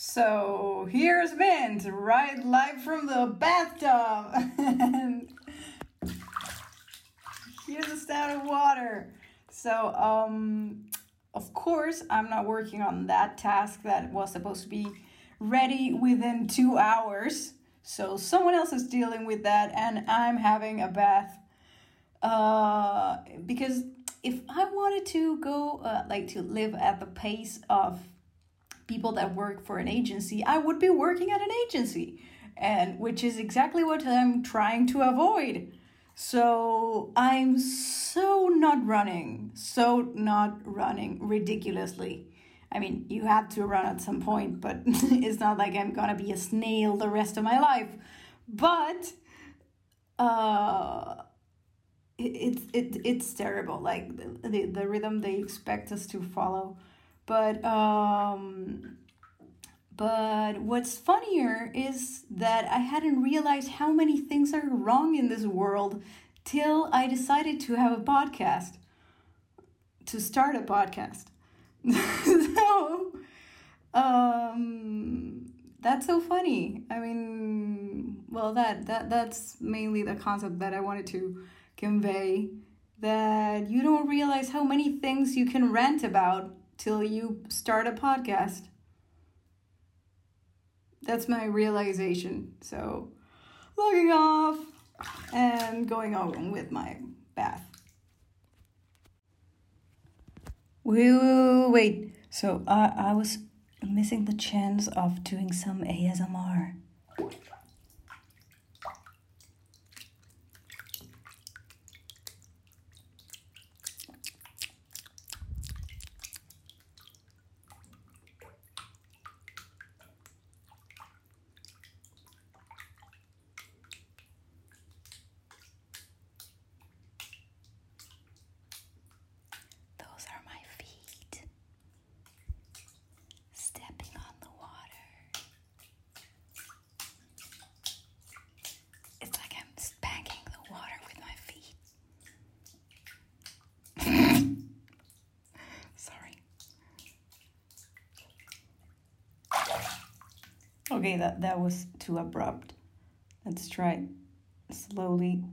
So here's Mint, right live from the bathtub. and here's the sound of water. So, um, of course, I'm not working on that task that was supposed to be ready within two hours. So someone else is dealing with that, and I'm having a bath. Uh, because if I wanted to go, uh, like to live at the pace of people that work for an agency, I would be working at an agency, and which is exactly what I'm trying to avoid. So I'm so not running, so not running ridiculously. I mean, you have to run at some point, but it's not like I'm gonna be a snail the rest of my life. But uh, it's it, it's terrible. Like the, the the rhythm they expect us to follow but um, but what's funnier is that I hadn't realized how many things are wrong in this world till I decided to have a podcast, to start a podcast. so, um, that's so funny. I mean, well, that that that's mainly the concept that I wanted to convey. That you don't realize how many things you can rant about till you start a podcast. That's my realization. So, logging off and going on with my bath. Wait, wait. So, uh, I was missing the chance of doing some ASMR. Those are my feet stepping on the water. It's like I'm spanking the water with my feet. Sorry. Okay, that, that was too abrupt. Let's try slowly